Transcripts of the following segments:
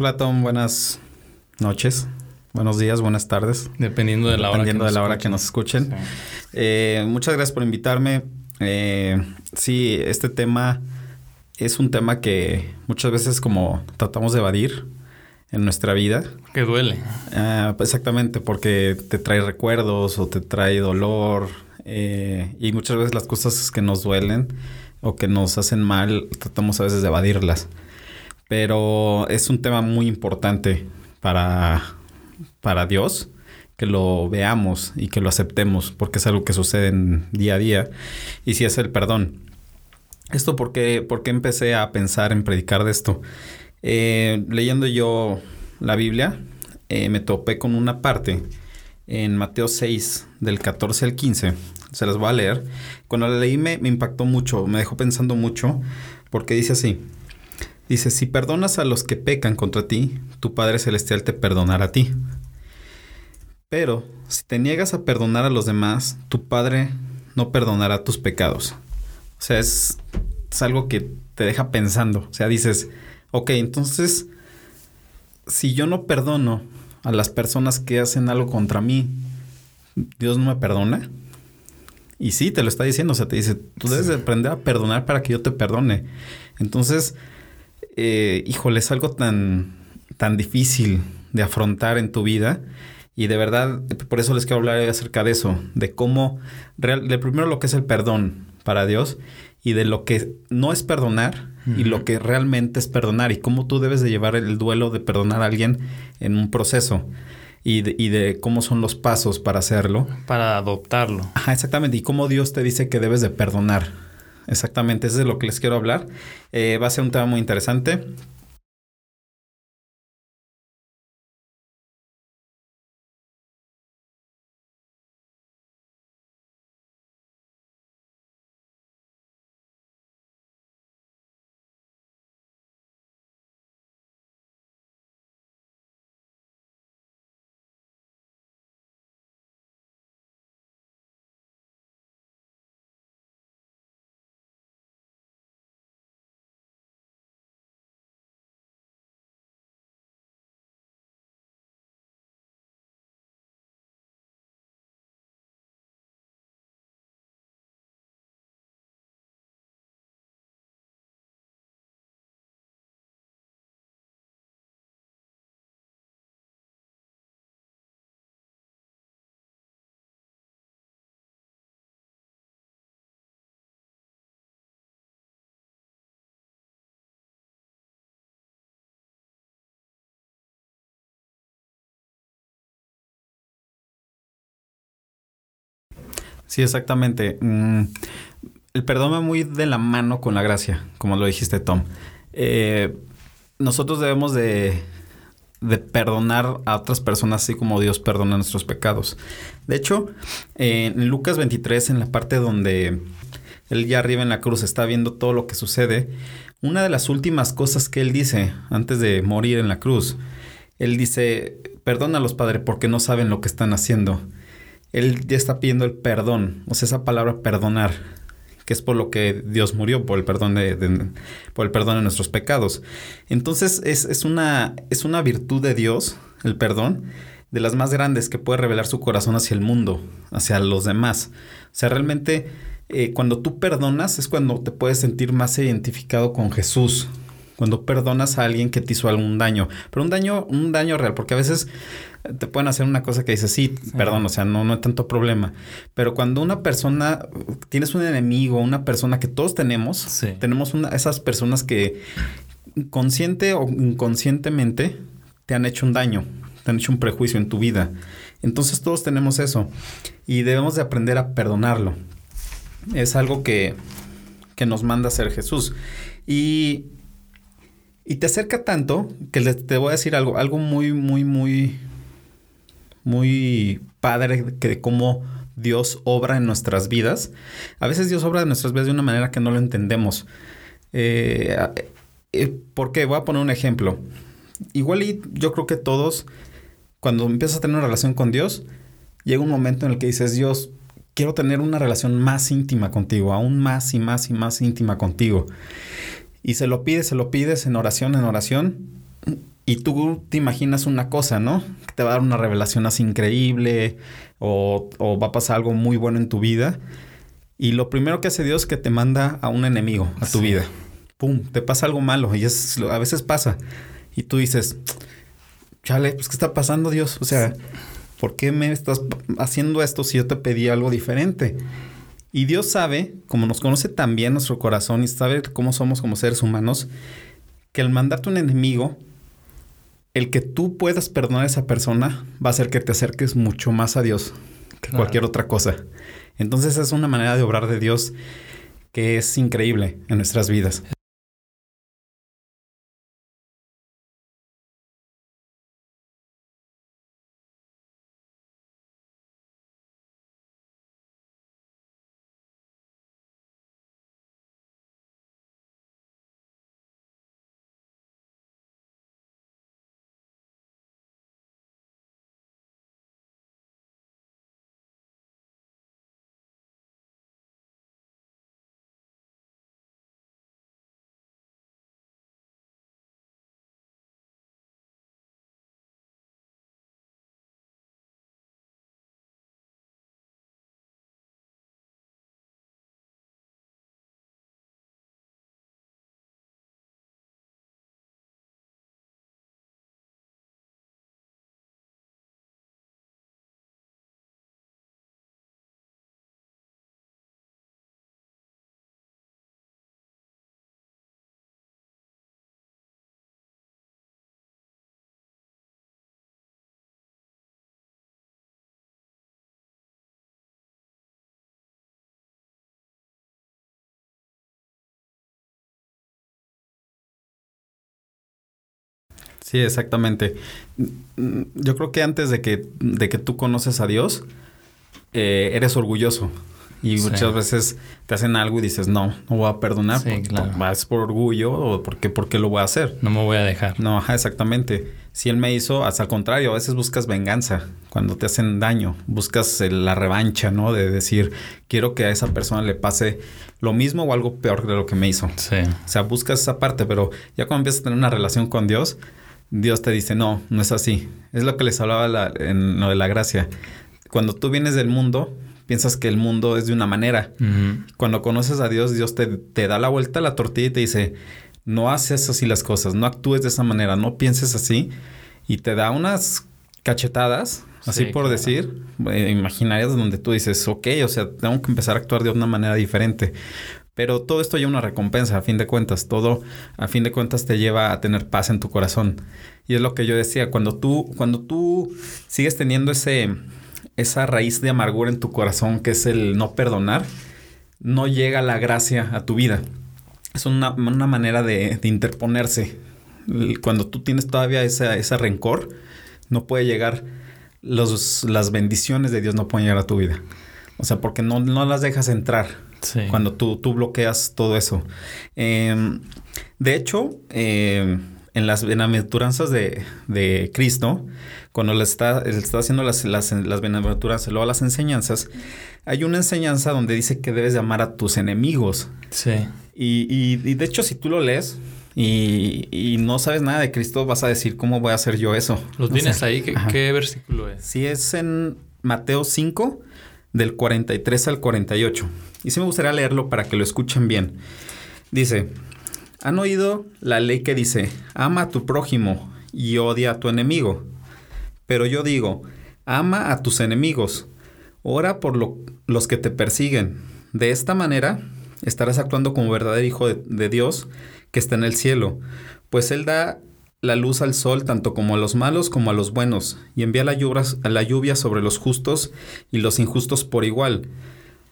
Hola Tom, buenas noches, buenos días, buenas tardes. Dependiendo de la hora Dependiendo de la hora que nos escuchen. Eh, muchas gracias por invitarme. Eh, sí, este tema es un tema que muchas veces como tratamos de evadir en nuestra vida. Que duele. Ah, exactamente, porque te trae recuerdos o te trae dolor. eh, y muchas veces las cosas que nos duelen o que nos hacen mal, tratamos a veces de evadirlas. Pero es un tema muy importante para, para Dios, que lo veamos y que lo aceptemos, porque es algo que sucede en día a día. Y si es el perdón. Esto porque, porque empecé a pensar en predicar de esto. Eh, leyendo yo la Biblia, eh, me topé con una parte en Mateo 6, del 14 al 15. Se las voy a leer. Cuando la leí me, me impactó mucho, me dejó pensando mucho, porque dice así. Dice, si perdonas a los que pecan contra ti, tu Padre Celestial te perdonará a ti. Pero si te niegas a perdonar a los demás, tu Padre no perdonará tus pecados. O sea, es, es algo que te deja pensando. O sea, dices, ok, entonces, si yo no perdono a las personas que hacen algo contra mí, Dios no me perdona. Y sí, te lo está diciendo, o sea, te dice, tú debes de aprender a perdonar para que yo te perdone. Entonces, eh, híjole, es algo tan, tan difícil de afrontar en tu vida. Y de verdad, por eso les quiero hablar acerca de eso, de cómo, real, de primero lo que es el perdón para Dios y de lo que no es perdonar uh -huh. y lo que realmente es perdonar y cómo tú debes de llevar el duelo de perdonar a alguien en un proceso y de, y de cómo son los pasos para hacerlo. Para adoptarlo. Ajá, exactamente. Y cómo Dios te dice que debes de perdonar. Exactamente, eso es de lo que les quiero hablar. Eh, va a ser un tema muy interesante. Sí, exactamente. Mm, el perdón va muy de la mano con la gracia, como lo dijiste, Tom. Eh, nosotros debemos de, perdonar a otras personas así como Dios perdona nuestros pecados. De hecho, en Lucas 23, en la parte donde él ya arriba en la cruz está viendo todo lo que sucede, una de las últimas cosas que él dice antes de morir en la cruz, él dice, perdónalos, Padre, porque no saben lo que están haciendo él ya está pidiendo el perdón, o sea, esa palabra perdonar, que es por lo que Dios murió, por el perdón de, por el perdón de nuestros pecados. Entonces, es, es, una, es una virtud de Dios, el perdón, de las más grandes que puede revelar su corazón hacia el mundo, hacia los demás. O sea, realmente, eh, cuando tú perdonas es cuando te puedes sentir más identificado con Jesús, cuando perdonas a alguien que te hizo algún daño, pero un daño, un daño real, porque a veces te pueden hacer una cosa que dices, sí, sí, perdón, o sea, no, no hay tanto problema. Pero cuando una persona, tienes un enemigo, una persona que todos tenemos, sí. tenemos una, esas personas que consciente o inconscientemente te han hecho un daño, te han hecho un prejuicio en tu vida. Entonces todos tenemos eso y debemos de aprender a perdonarlo. Es algo que, que nos manda a hacer Jesús. Y y te acerca tanto que te voy a decir algo, algo muy, muy, muy, muy padre de cómo Dios obra en nuestras vidas. A veces Dios obra en nuestras vidas de una manera que no lo entendemos. Eh, eh, ¿Por qué? Voy a poner un ejemplo. Igual y yo creo que todos, cuando empiezas a tener una relación con Dios, llega un momento en el que dices, Dios, quiero tener una relación más íntima contigo, aún más y más y más íntima contigo. Y se lo pides, se lo pides en oración, en oración. Y tú te imaginas una cosa, ¿no? Que te va a dar una revelación así increíble o, o va a pasar algo muy bueno en tu vida. Y lo primero que hace Dios es que te manda a un enemigo a tu Sí. vida. Pum, te pasa algo malo y es, a veces pasa. Y tú dices, chale, pues ¿qué está pasando Dios? O sea, ¿por qué me estás haciendo esto si yo te pedí algo diferente? Y Dios sabe, como nos conoce tan bien nuestro corazón y sabe cómo somos como seres humanos, que al mandarte un enemigo, el que tú puedas perdonar a esa persona va a hacer que te acerques mucho más a Dios que Claro. cualquier otra cosa. Entonces es una manera de obrar de Dios que es increíble en nuestras vidas. Sí, exactamente. Mm, Yo creo que antes de que, de que tú conoces a Dios, eh, eres orgulloso. Y Sí. muchas veces te hacen algo y dices, no, no voy a perdonar. Sí, por- claro. por- ¿Es por orgullo o porque, porque lo voy a hacer? No me voy a dejar. No, ajá, exactamente. Si él me hizo, hasta al contrario, a veces buscas venganza cuando te hacen daño, buscas eh, la revancha, ¿no? De decir, quiero que a esa persona le pase lo mismo o algo peor de lo que me hizo. Sí. O sea, buscas esa parte, pero ya cuando empiezas a tener una relación con Dios, Dios te dice, no, no es así. Es lo que les hablaba la- en lo de la gracia. Cuando tú vienes del mundo, piensas que el mundo es de una manera. Cuando conoces a Dios, Dios te, te da la vuelta a la tortilla y te dice, no haces así las cosas, no actúes de esa manera, no pienses así. Y te da unas cachetadas, así Sí, por claro. decir, eh, imaginarias donde tú dices, ok, o sea, tengo que empezar a actuar de una manera diferente. Pero todo esto lleva una recompensa, a fin de cuentas. Todo, a fin de cuentas, te lleva a tener paz en tu corazón. Y es lo que yo decía, cuando tú, cuando tú sigues teniendo ese, esa raíz de amargura en tu corazón, que es el no perdonar, no llega la gracia a tu vida. Es una, una manera de, interponerse. Cuando tú tienes todavía esa- ese rencor, no puede llegar, los, las bendiciones de Dios no pueden llegar a tu vida. O sea, porque no, no las dejas entrar Sí. cuando tú, tú bloqueas todo eso. Eh, de hecho, eh, en las bienaventuranzas de, de Cristo, cuando le está, está haciendo las, las, las bienaventuranzas, luego las enseñanzas, hay una enseñanza donde dice que debes de amar a tus enemigos. Sí. Y, y- y de hecho, si tú lo lees y, y no sabes nada de Cristo, vas a decir, ¿cómo voy a hacer yo eso? ¿Los O tienes sea, ahí? ¿Qué, versículo es? Si es en Mateo 5, del 43 al 48. Y sí me gustaría leerlo para que lo escuchen bien. Dice, ¿han oído la ley que dice, ama a tu prójimo y odia a tu enemigo? Pero yo digo, ama a tus enemigos, ora por lo- los que te persiguen. De esta manera estarás actuando como verdadero hijo de, de Dios que está en el cielo, pues Él da la luz al sol tanto como a los malos como a los buenos, y envía la lluvia, la lluvia sobre los justos y los injustos por igual.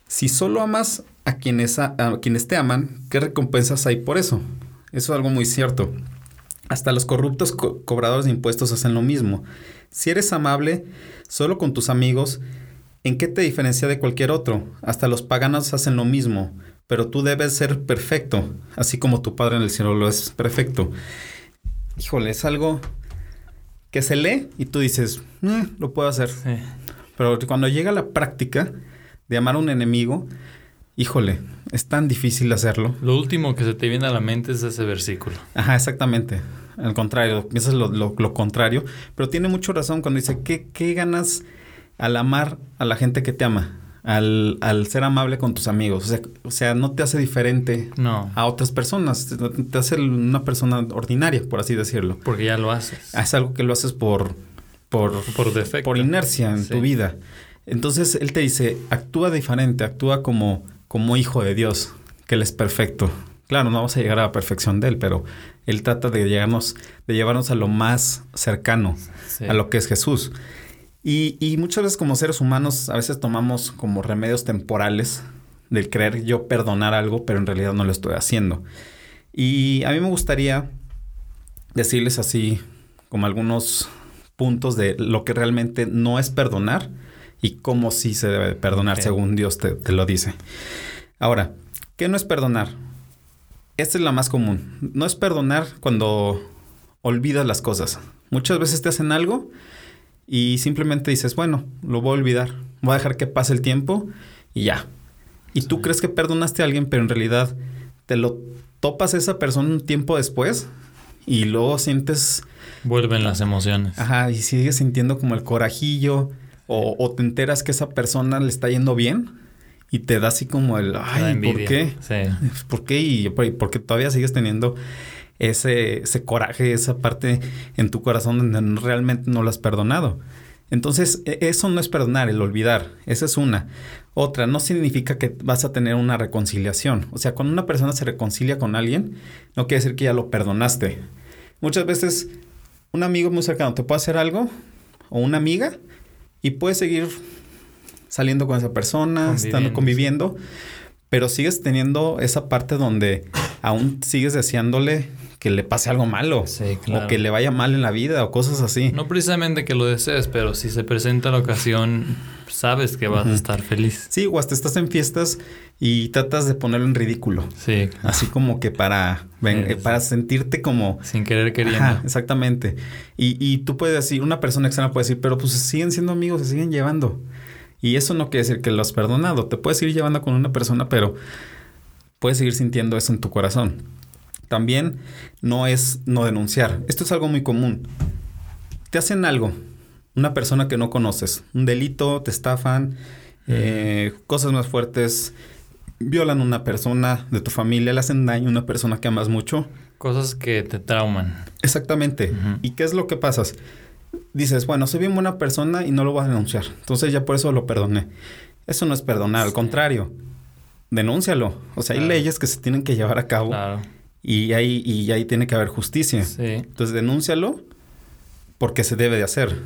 Si solo amas a quienes, a, quienes te aman, ¿qué recompensas hay por eso? Eso es algo muy cierto. Hasta los corruptos co- cobradores de impuestos hacen lo mismo. Si eres amable solo con tus amigos, ¿en qué te diferencia de cualquier otro? Hasta los paganos hacen lo mismo, pero tú debes ser perfecto, así como tu Padre en el cielo lo es perfecto. Híjole, es algo que se lee y tú dices, "Eh, lo puedo hacer. Sí. Pero cuando llega la práctica de amar a un enemigo, híjole, es tan difícil hacerlo. Lo último que se te viene a la mente es ese versículo. Ajá, exactamente. al contrario, piensas lo, lo- lo contrario, pero tiene mucho razón cuando dice, ¿qué, qué ganas al amar a la gente que te ama? Al, al ser amable con tus amigos. O sea, o sea, no te hace diferente No, a otras personas, te, hace una persona ordinaria, por así decirlo. porque ya lo haces. Es algo que lo haces por, por, Por defecto. por inercia en Sí. tu vida. Entonces él te dice, actúa diferente, actúa como, como hijo de Dios, que él es perfecto. Claro, no vamos a llegar a la perfección de él, pero él trata de llegarnos, de llevarnos a lo más cercano, Sí. a lo que es Jesús. Y, y muchas veces como seres humanos a veces tomamos como remedios temporales del creer yo perdonar algo, pero en realidad no lo estoy haciendo. Y a mí me gustaría decirles así como algunos puntos de lo que realmente no es perdonar y cómo sí se debe de perdonar según Dios te, te lo dice. Ahora, ¿qué no es perdonar? Esta es la más común. No es perdonar cuando olvidas las cosas. Muchas veces te hacen algo y simplemente dices, bueno, lo voy a olvidar. Voy a dejar que pase el tiempo y ya. Y tú crees que perdonaste a alguien, pero en realidad te lo topas a esa persona un tiempo después y luego sientes, Vuelven las emociones. ajá, y sigues sintiendo como el corajillo o, o te enteras que esa persona le está yendo bien y te da así como el, ay, ¿por qué? Sí. ¿Por qué? Y porque todavía sigues teniendo ese, ese coraje, esa parte en tu corazón donde realmente no lo has perdonado. Entonces, e- eso no es perdonar, el olvidar. Esa es una. Otra, no significa que vas a tener una reconciliación. O sea, cuando una persona se reconcilia con alguien, no quiere decir que ya lo perdonaste. Muchas veces, un amigo muy cercano te puede hacer algo, o una amiga, y puedes seguir saliendo con esa persona, estando conviviendo, pero sigues teniendo esa parte donde aún sigues deseándole que le pase algo malo. Sí, claro. O que le vaya mal en la vida o cosas así. No precisamente que lo desees, pero si se presenta la ocasión, sabes que vas a estar feliz. Sí, o hasta estás en fiestas y tratas de ponerlo en ridículo. Sí, Así como que para, ven- Sí, eh, para sentirte como... sin querer queriendo. Ajá, exactamente. Y, y tú puedes decir, una persona externa puede decir, pero pues siguen siendo amigos, se siguen llevando. Y eso no quiere decir que lo has perdonado. Te puedes ir llevando con una persona, pero puedes seguir sintiendo eso en tu corazón. También no es no denunciar. Esto es algo muy común. Te hacen algo, una persona que no conoces, un delito, te estafan, eh, cosas más fuertes, violan a una persona de tu familia, le hacen daño a una persona que amas mucho. Cosas que te trauman. Exactamente. ¿Y qué es lo que pasa? Dices, bueno, soy bien buena persona y no lo voy a denunciar. Entonces ya por eso lo perdoné. Eso no es perdonar, al contrario. Denúncialo. O sea, hay leyes que se tienen que llevar a cabo Claro. Y ahí, y ahí tiene que haber justicia. Sí. Entonces denúncialo porque se debe de hacer.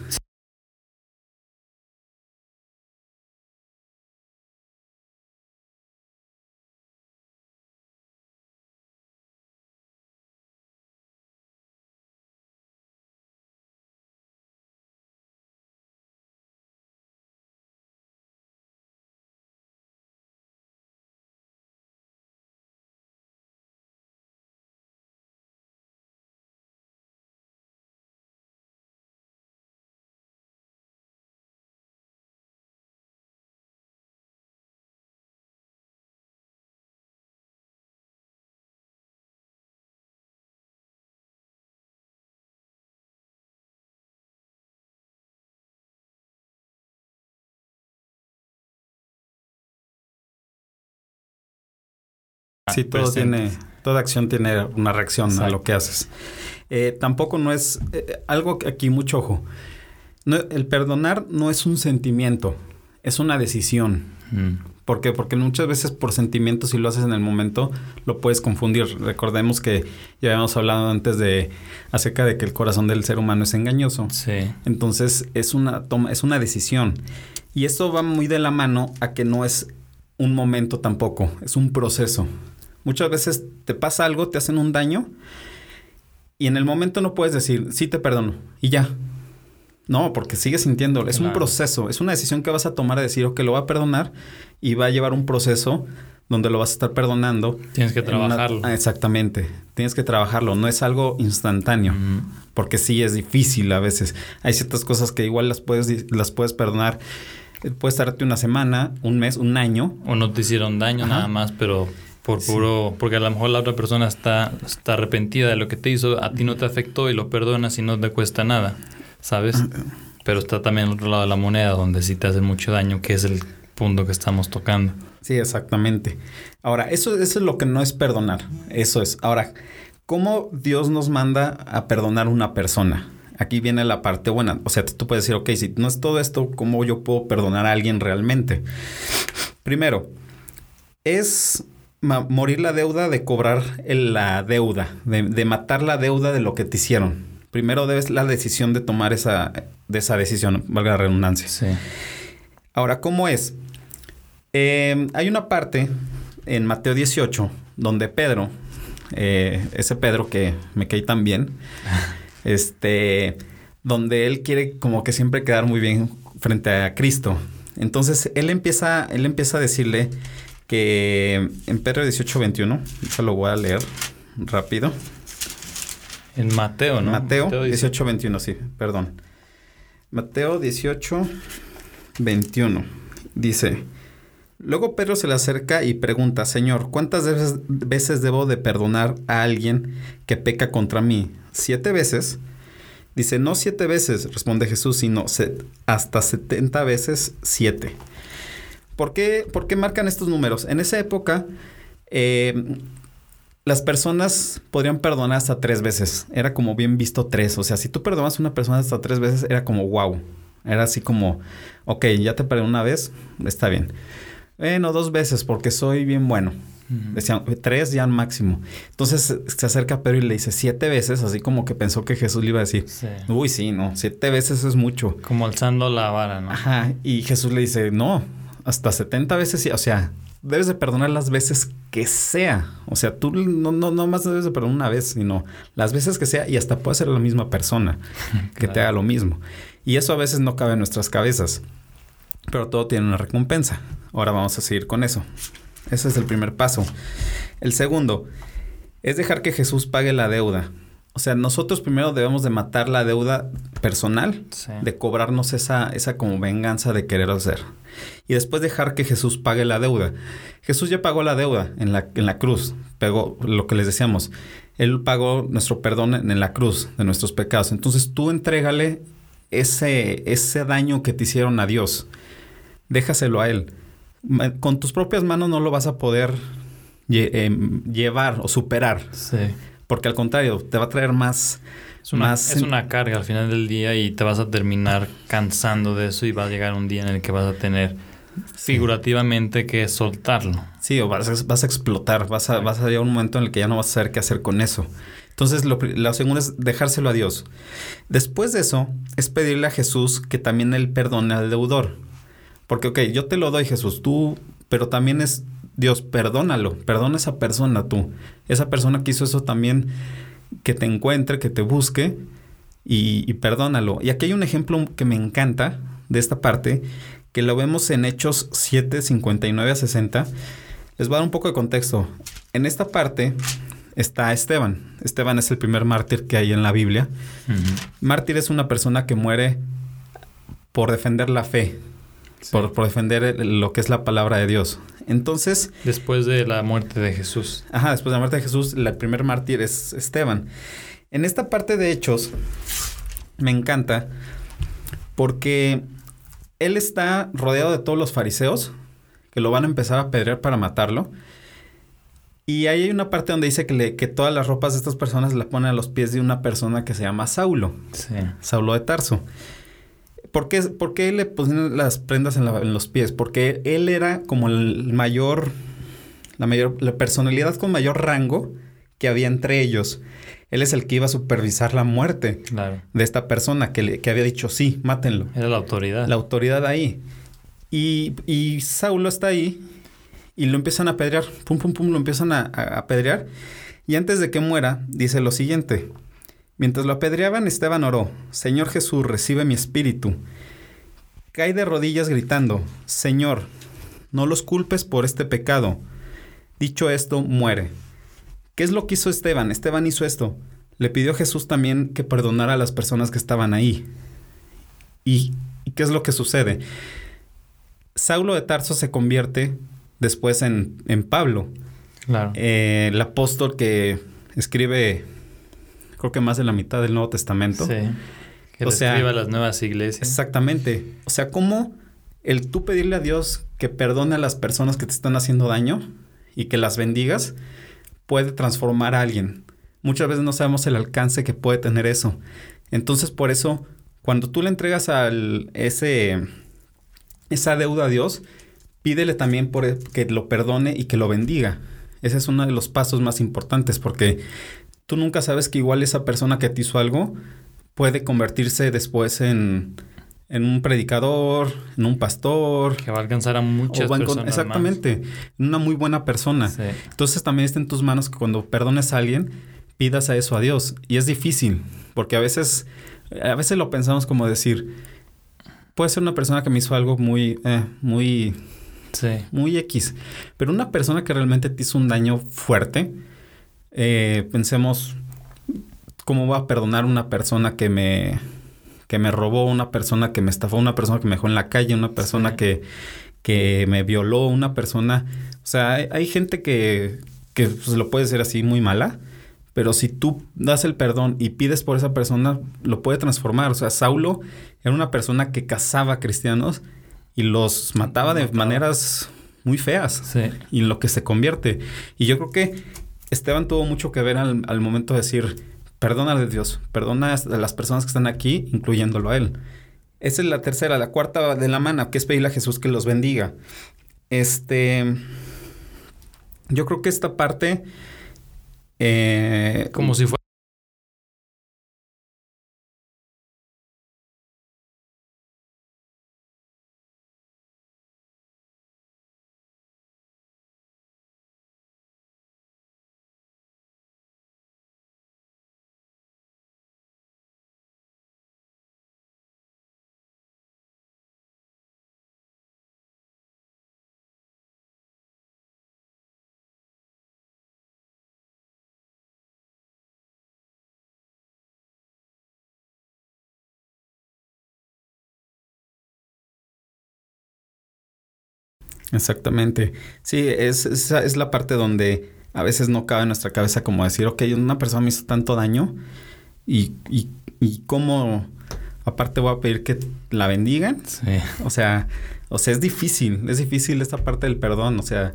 Sí, todo presentes. tiene, toda acción tiene una reacción a lo que haces. Eh, tampoco no es eh, algo que aquí mucho ojo. No, el perdonar no es un sentimiento, es una decisión. Mm. ¿Por qué? Porque muchas veces por sentimientos, si lo haces en el momento, lo puedes confundir. Recordemos que ya habíamos hablado antes de acerca de que el corazón del ser humano es engañoso. Sí. Entonces es una toma, es una decisión. Y esto va muy de la mano a que no es un momento tampoco, es un proceso. Muchas veces te pasa algo, te hacen un daño y en el momento no puedes decir, sí te perdono y ya. No, porque sigues sintiéndolo. Es un proceso, es una decisión que vas a tomar de decir, ok, lo voy a perdonar y va a llevar un proceso donde lo vas a estar perdonando. Tienes que una- trabajarlo. Ah, exactamente. Tienes que trabajarlo. No es algo instantáneo Mm. porque sí es difícil a veces. Hay ciertas cosas que igual las puedes, las puedes perdonar. Eh, Puedes tardarte una semana, un mes, un año. O no te hicieron daño Ajá. nada más, pero Por puro, porque a lo mejor la otra persona está, está arrepentida de lo que te hizo, a ti no te afectó y lo perdonas y no te cuesta nada, ¿sabes? Ah, Pero está también el otro lado de la moneda donde sí te hace mucho daño, que es el punto que estamos tocando. Sí, exactamente. Ahora, eso, eso es lo que no es perdonar. Eso es. Ahora, ¿cómo Dios nos manda a perdonar a una persona? Aquí viene la parte buena. O sea, tú puedes decir, ok, si no es todo esto, ¿cómo yo puedo perdonar a alguien realmente? Primero, es morir la deuda de cobrar la deuda, de, de, matar la deuda de lo que te hicieron. Primero debes la decisión de tomar esa, de esa decisión, valga la redundancia. Sí. Ahora, ¿cómo es? Eh, hay una parte en Mateo 18 donde Pedro, eh, ese Pedro que me cae tan bien, este, donde él quiere como que siempre quedar muy bien frente a Cristo. Entonces él empieza, él empieza a decirle que en Pedro 18, 21, eso lo voy a leer rápido. En Mateo, ¿no? Mateo, Mateo 18, 21, sí, perdón. Mateo 18, 21. Dice, luego Pedro se le acerca y pregunta, Señor, ¿cuántas veces, veces, debo de perdonar a alguien que peca contra mí? ¿Siete veces? Dice, no siete veces, responde Jesús, sino hasta setenta veces siete. ¿Por qué, ¿Por qué marcan estos números? En esa época, eh, las personas podrían perdonar hasta tres veces. Era como bien visto tres. O sea, si tú perdonabas a una persona hasta tres veces, era como wow. Era así como, ok, ya te perdoné una vez, está bien. Bueno, dos veces porque soy bien bueno. Decían, tres ya al máximo. Entonces se acerca a Pedro y le dice siete veces, así como que pensó que Jesús le iba a decir, sí. uy, sí, no, siete veces es mucho. Como alzando la vara, ¿no? Ajá, y Jesús le dice, no, hasta 70 veces, o sea, debes de perdonar las veces que sea. O sea, tú no, no, no más debes de perdonar una vez, sino las veces que sea y hasta puede ser la misma persona que claro. te haga lo mismo. Y eso a veces no cabe en nuestras cabezas. Pero todo tiene una recompensa. Ahora vamos a seguir con eso. Ese es el primer paso. El segundo es dejar que Jesús pague la deuda. O sea, nosotros primero debemos de matar la deuda personal, sí. de cobrarnos esa, esa como venganza de querer hacer. Y después dejar que Jesús pague la deuda. Jesús ya pagó la deuda en la, en la cruz. Pagó lo que les decíamos. Él pagó nuestro perdón en, en la cruz de nuestros pecados. Entonces tú entrégale ese, ese daño que te hicieron a Dios. Déjaselo a Él. Con tus propias manos no lo vas a poder lle eh, llevar o superar. Sí. Porque al contrario, te va a traer más... Es una, más es una carga al final del día y te vas a terminar cansando de eso y va a llegar un día en el que vas a tener figurativamente que soltarlo. Sí, o vas a, vas a explotar, vas a, vas a llegar a un momento en el que ya no vas a saber qué hacer con eso. Entonces, lo, lo, segundo es dejárselo a Dios. Después de eso, es pedirle a Jesús que también Él perdone al deudor. Porque, ok, yo te lo doy, Jesús, tú, pero también es Dios, perdónalo, perdona a esa persona tú. Esa persona que hizo eso también, que te encuentre, que te busque y, y perdónalo. Y aquí hay un ejemplo que me encanta de esta parte, que lo vemos en Hechos 7, 59 a 60. Les voy a dar un poco de contexto. En esta parte está Esteban. Esteban es el primer mártir que hay en la Biblia. Uh -huh. Mártir es una persona que muere por defender la fe, sí. por, por, defender lo que es la palabra de Dios. Entonces... Después de la muerte de Jesús. Ajá, después de la muerte de Jesús, el primer mártir es Esteban. En esta parte de Hechos me encanta porque él está rodeado de todos los fariseos que lo van a empezar a apedrear para matarlo. Y ahí hay una parte donde dice que, le, que todas las ropas de estas personas la ponen a los pies de una persona que se llama Saulo. Sí. Saulo de Tarso. ¿Por qué, ¿Por qué le ponen las prendas en, la, en, los pies? Porque él era como el mayor, la mayor, la personalidad con mayor rango que había entre ellos. Él es el que iba a supervisar la muerte claro. de esta persona que, le, que había dicho, sí, mátenlo. Era la autoridad. La autoridad ahí. Y, y Saulo está ahí y lo empiezan a apedrear. Pum, pum, pum, lo empiezan a, a apedrear. Y antes de que muera, dice lo siguiente. Mientras lo apedreaban, Esteban oró, Señor Jesús, recibe mi espíritu. Cae de rodillas gritando, Señor, no los culpes por este pecado. Dicho esto, muere. ¿Qué es lo que hizo Esteban? Esteban hizo esto. Le pidió a Jesús también que perdonara a las personas que estaban ahí. ¿Y, ¿y qué es lo que sucede? Saulo de Tarso se convierte después en, en Pablo. Claro. Eh, el apóstol que escribe, creo que más de la mitad del Nuevo Testamento. Sí. Que O sea, las nuevas iglesias. Exactamente. O sea, cómo el tú pedirle a Dios que perdone a las personas que te están haciendo daño y que las bendigas puede transformar a alguien. Muchas veces no sabemos el alcance que puede tener eso. Entonces, por eso, cuando tú le entregas al, ese, esa deuda a Dios, pídele también por e, que lo perdone y que lo bendiga. Ese es uno de los pasos más importantes porque tú nunca sabes que igual esa persona que te hizo algo puede convertirse después en, en un predicador, en un pastor. Que va a alcanzar a muchas a más. exactamente, una muy buena persona. Sí. Entonces también está en tus manos que cuando perdones a alguien, pidas a eso a Dios. Y es difícil, porque a veces, a veces lo pensamos como decir, puede ser una persona que me hizo algo muy, eh, muy, Sí. muy X, pero una persona que realmente te hizo un daño fuerte, eh, pensemos, ¿cómo va a perdonar una persona que me, que me robó, una persona que me estafó, una persona que me dejó en la calle, una persona Sí. que, que me violó, una persona... O sea, hay, hay gente que, que pues, lo puede ser así muy mala, pero si tú das el perdón y pides por esa persona, lo puede transformar. O sea, Saulo era una persona que cazaba cristianos y los mataba de maneras muy feas Sí. y en lo que se convierte. Y yo creo que Esteban tuvo mucho que ver al, momento de decir, perdona de Dios, perdona a las personas que están aquí, incluyéndolo a él. Esa es la tercera, la cuarta de la mano, que es pedirle a Jesús que los bendiga. Este, yo creo que esta parte, eh, Como si fuera. Exactamente. Sí, es, esa es la parte donde a veces no cabe en nuestra cabeza como decir, ok, una persona me hizo tanto daño y, y, y cómo aparte voy a pedir que la bendigan. Sí. O sea, o sea, es difícil, es difícil esta parte del perdón. O sea,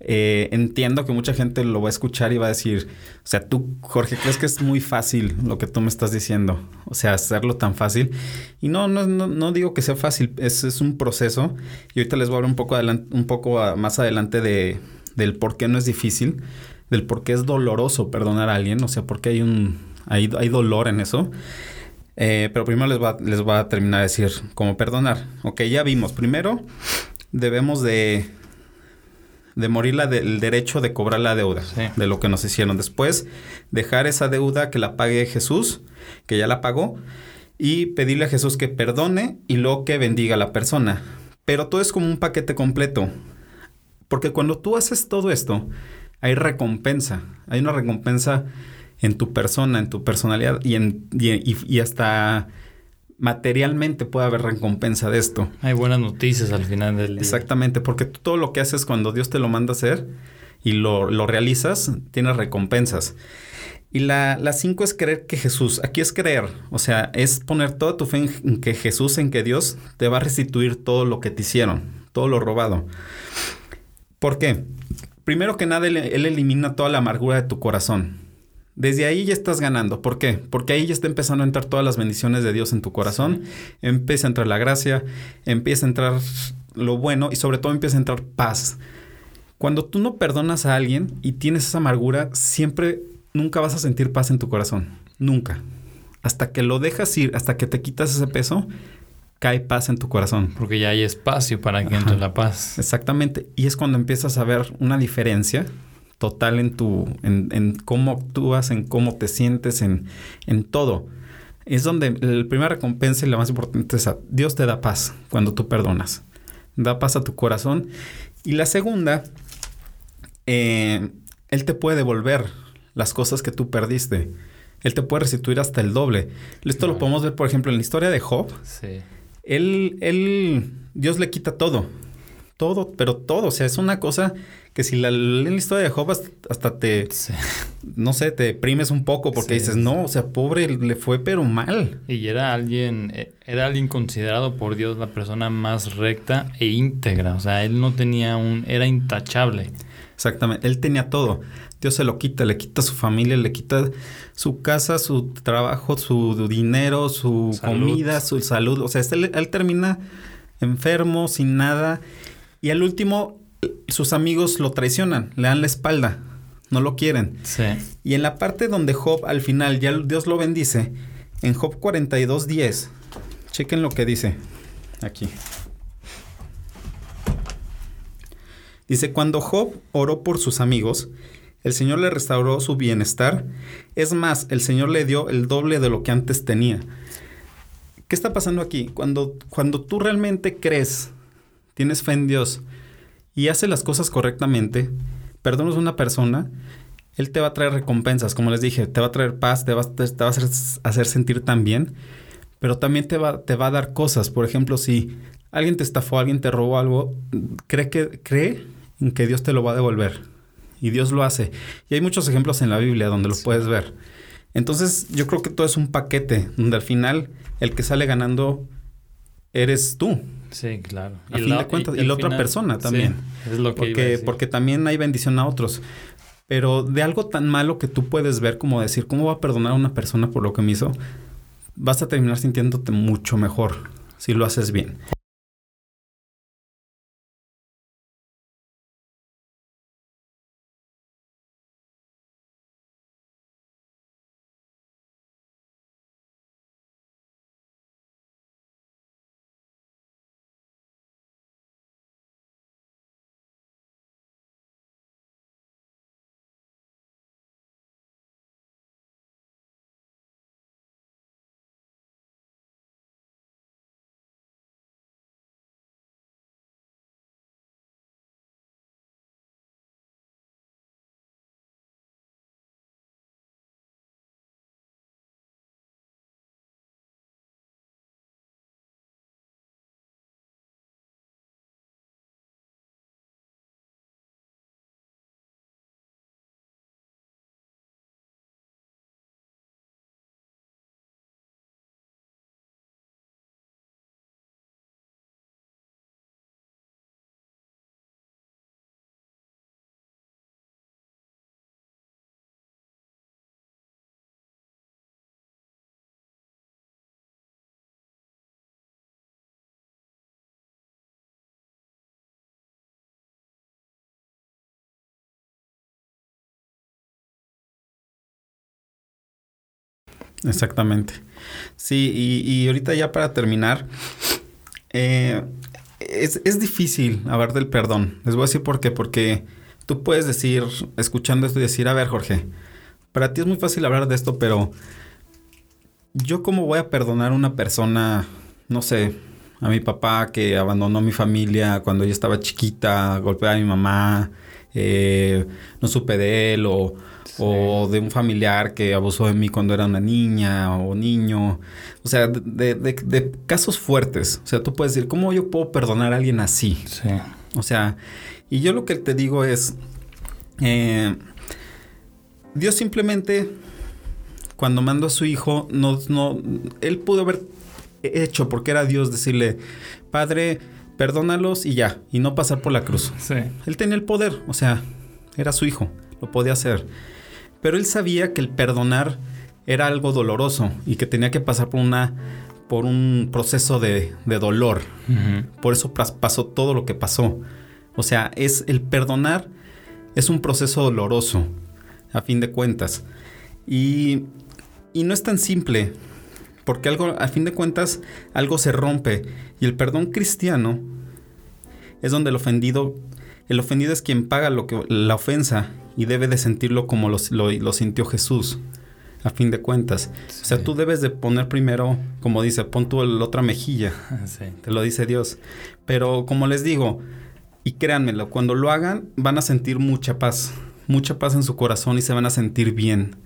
eh, entiendo que mucha gente lo va a escuchar y va a decir, o sea, tú, Jorge, crees que es muy fácil lo que tú me estás diciendo. O sea, hacerlo tan fácil. Y no, no, no, no digo que sea fácil, es, es un proceso. Y ahorita les voy a hablar un poco, adelan- un poco más adelante de, del por qué no es difícil, del por qué es doloroso perdonar a alguien. O sea, porque hay un, hay, hay dolor en eso. Eh, pero primero les va, les va a terminar a decir cómo perdonar. Ok, ya vimos. Primero, debemos de, de morir la de- el derecho de cobrar la deuda Sí. de lo que nos hicieron. Después, dejar esa deuda que la pague Jesús, que ya la pagó, y pedirle a Jesús que perdone y luego que bendiga a la persona. Pero todo es como un paquete completo. Porque cuando tú haces todo esto, hay recompensa. Hay una recompensa en tu persona, en tu personalidad y, en, y, y- y hasta materialmente puede haber recompensa de esto. Hay buenas noticias al final del día. Exactamente, porque tú todo lo que haces cuando Dios te lo manda a hacer y lo, lo realizas, tienes recompensas. Y la, la cinco es creer que Jesús, aquí es creer, o sea, es poner toda tu fe en, que Jesús, en que Dios te va a restituir todo lo que te hicieron, todo lo robado. ¿Por qué? Primero que nada, Él, él elimina toda la amargura de tu corazón. Desde ahí ya estás ganando. ¿Por qué? Porque ahí ya está empezando a entrar todas las bendiciones de Dios en tu corazón. Empieza a entrar la gracia, empieza a entrar lo bueno y sobre todo empieza a entrar paz. Cuando tú no perdonas a alguien y tienes esa amargura, siempre, nunca vas a sentir paz en tu corazón. Nunca. Hasta que lo dejas ir, hasta que te quitas ese peso, cae paz en tu corazón. Porque ya hay espacio para que entre la paz. Exactamente. Y es cuando empiezas a ver una diferencia total en tu, en, en cómo actúas, en cómo te sientes, en, en todo. Es donde la primera recompensa y la más importante es a Dios te da paz cuando tú perdonas. Da paz a tu corazón. Y la segunda, eh, Él te puede devolver las cosas que tú perdiste. Él te puede restituir hasta el doble. Esto lo podemos ver, por ejemplo, en la historia de Job. Sí. Él, él, Dios le quita todo. Todo, pero todo. O sea, es una cosa que si la leen la historia de Job hasta te, no sé, te deprimes un poco porque dices, no, o sea, pobre, le fue pero mal. Y era alguien, eh, era alguien considerado por Dios la persona más recta e íntegra. O sea, él no tenía un, era intachable. Exactamente, él tenía todo. Dios se lo quita, le quita su familia, le quita su casa, su trabajo, su dinero, su comida, su salud. O sea, él, él termina enfermo, sin nada. Y al último, sus amigos lo traicionan, le dan la espalda, no lo quieren. Sí. Y en la parte donde Job al final ya Dios lo bendice, en Job 42.10, chequen lo que dice aquí. Dice, cuando Job oró por sus amigos, el Señor le restauró su bienestar. Es más, el Señor le dio el doble de lo que antes tenía. ¿Qué está pasando aquí? Cuando, cuando tú realmente crees tienes fe en Dios y hace las cosas correctamente, perdonas a una persona, Él te va a traer recompensas, como les dije, te va a traer paz, te va, te, va a hacer, sentir tan bien, pero también te va, te va a dar cosas. Por ejemplo, si alguien te estafó, alguien te robó algo, cree, que, cree en que Dios te lo va a devolver. Y Dios lo hace. Y hay muchos ejemplos en la Biblia donde lo puedes ver. Entonces yo creo que todo es un paquete donde al final el que sale ganando eres tú. Sí, claro. A y fin de cuentas. Y, la otra persona también. es lo que porque, porque también hay bendición a otros. Pero de algo tan malo que tú puedes ver como decir, ¿cómo va a perdonar a una persona por lo que me hizo? Vas a terminar sintiéndote mucho mejor si lo haces bien. Exactamente. Sí, y, ahorita ya para terminar, eh, es, es, difícil hablar del perdón. Les voy a decir por qué. Porque tú puedes decir, escuchando esto y decir, a ver Jorge, para ti es muy fácil hablar de esto, pero yo cómo voy a perdonar a una persona, no sé, a mi papá que abandonó mi familia cuando yo estaba chiquita, golpeaba a mi mamá, eh, no supe de él o o de un familiar que abusó de mí cuando era una niña o niño. O sea, de, casos fuertes. O sea, tú puedes decir, ¿cómo yo puedo perdonar a alguien así? Sí. O sea, y yo lo que te digo es, eh, Dios simplemente, cuando mandó a su hijo, no, no, él pudo haber hecho, porque era Dios, decirle, Padre, perdónalos y ya, y no pasar por la cruz. Sí. Él tenía el poder, o sea, era su hijo, lo podía hacer. Pero él sabía que el perdonar era algo doloroso y que tenía que pasar por una por un proceso de, dolor. Por eso pasó todo lo que pasó. O sea, es el perdonar es un proceso doloroso, a fin de cuentas. Y, y no es tan simple, porque algo, a fin de cuentas, algo se rompe. Y el perdón cristiano es donde el ofendido, el ofendido es quien paga lo que, la ofensa y debe de sentirlo como lo, lo, sintió Jesús, a fin de cuentas. O sea, tú debes de poner primero, como dice, pon tú la otra mejilla. Te lo dice Dios. Pero como les digo, y créanmelo, cuando lo hagan van a sentir mucha paz, mucha paz en su corazón y se van a sentir bien.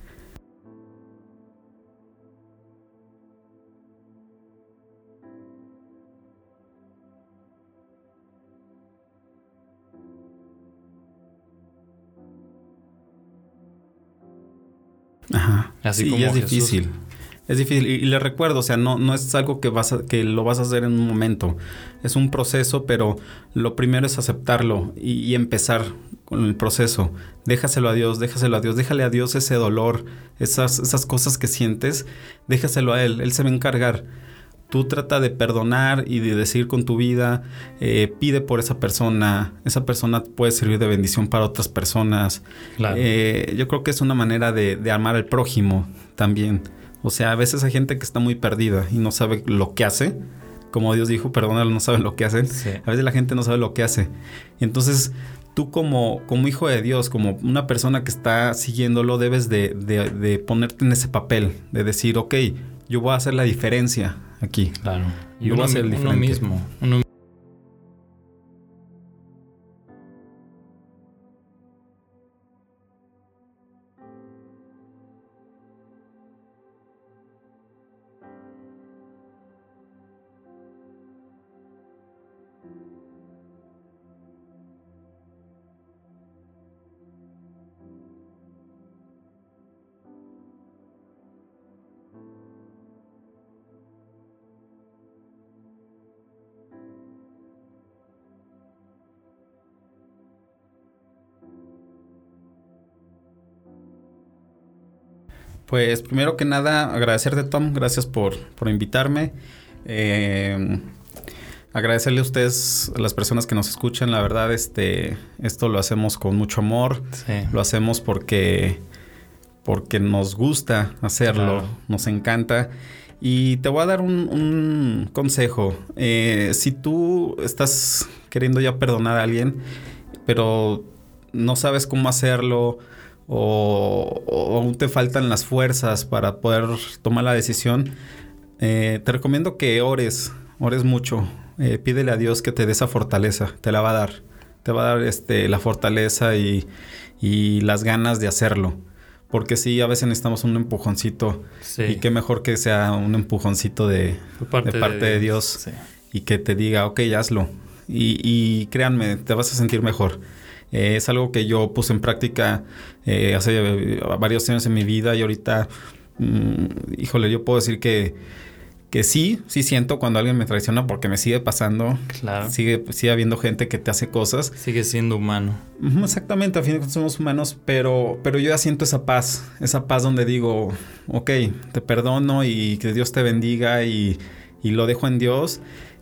Así Sí, como y es Jesús. difícil. Es difícil. Y, y le recuerdo, o sea, no, no es algo que, vas a- que lo vas a hacer en un momento. Es un proceso, pero lo primero es aceptarlo y, y empezar con el proceso. Déjaselo a Dios, déjaselo a Dios, déjale a Dios ese dolor, esas, esas cosas que sientes, déjaselo a Él, Él se va a encargar. Tú trata de perdonar y de decir con tu vida, eh, pide por esa persona, esa persona puede servir de bendición para otras personas. Claro. Eh, yo creo que es una manera de, de amar al prójimo también. O sea, a veces hay gente que está muy perdida y no sabe lo que hace. Como Dios dijo, perdónalo, no sabe lo que hacen. Sí. A veces la gente no sabe lo que hace. Entonces tú como, como hijo de Dios, como una persona que está siguiéndolo, debes de, de- de ponerte en ese papel, de decir, ok, yo voy a hacer la diferencia aquí. Claro. Y Yo voy a ser el uno diferente. mismo. Uno Pues primero que nada, agradecerte Tom, gracias por, por invitarme. Eh, agradecerle a ustedes, a las personas que nos escuchan, la verdad, este, esto lo hacemos con mucho amor, Sí. lo hacemos porque, porque nos gusta hacerlo, Claro. nos encanta. Y te voy a dar un, un consejo. Eh, si tú estás queriendo ya perdonar a alguien, pero no sabes cómo hacerlo o, o aún te faltan las fuerzas para poder tomar la decisión, eh, te recomiendo que ores, ores mucho. Eh, pídele a Dios que te dé esa fortaleza, te la va a dar. Te va a dar este, la fortaleza y, y las ganas de hacerlo. Porque sí, a veces necesitamos un empujoncito. Sí. Y qué mejor que sea un empujoncito de, parte de parte de Dios Sí. y que te diga, ok, hazlo. Y, y créanme, te vas a sentir mejor. Eh, es algo que yo puse en práctica eh, hace eh, varios años en mi vida y ahorita, mm, híjole, yo puedo decir que, que sí, sí siento cuando alguien me traiciona porque me sigue pasando. Claro. Sigue, sigue habiendo gente que te hace cosas. Sigue siendo humano. Exactamente, a fin de cuentas somos humanos, pero, pero yo ya siento esa paz, esa paz donde digo, ok, te perdono y que Dios te bendiga y, y lo dejo en Dios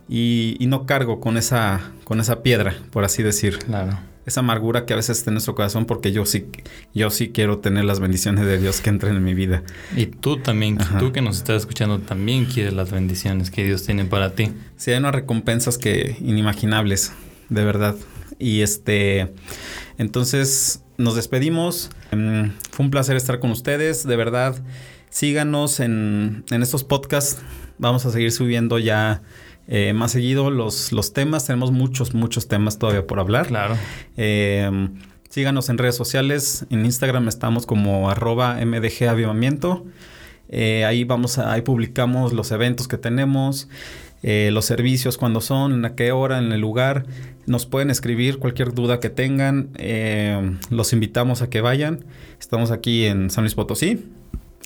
y, y no cargo con esa, con esa piedra, por así decir, Claro. Esa amargura que a veces está en nuestro corazón porque yo sí, yo sí quiero tener las bendiciones de Dios que entren en mi vida. Y tú también, Ajá. tú que nos estás escuchando, también quieres las bendiciones que Dios tiene para ti. Sí, hay unas recompensas que inimaginables, de verdad. Y este, entonces nos despedimos. Mm, Fue un placer estar con ustedes, de verdad. Síganos en, en estos podcasts. Vamos a seguir subiendo ya eh, más seguido los, los temas. Tenemos muchos, muchos temas todavía por hablar. Claro. Eh, síganos en redes sociales. En Instagram estamos como arroba MDG Avivamiento. Eh, ahí vamos a, ahí publicamos los eventos que tenemos, eh, los servicios cuando son, en a qué hora, en el lugar. Nos pueden escribir cualquier duda que tengan. Eh, los invitamos a que vayan. Estamos aquí en San Luis Potosí.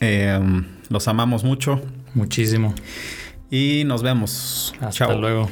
Eh, los amamos mucho Muchísimo. Y nos vemos. Hasta Chao. luego.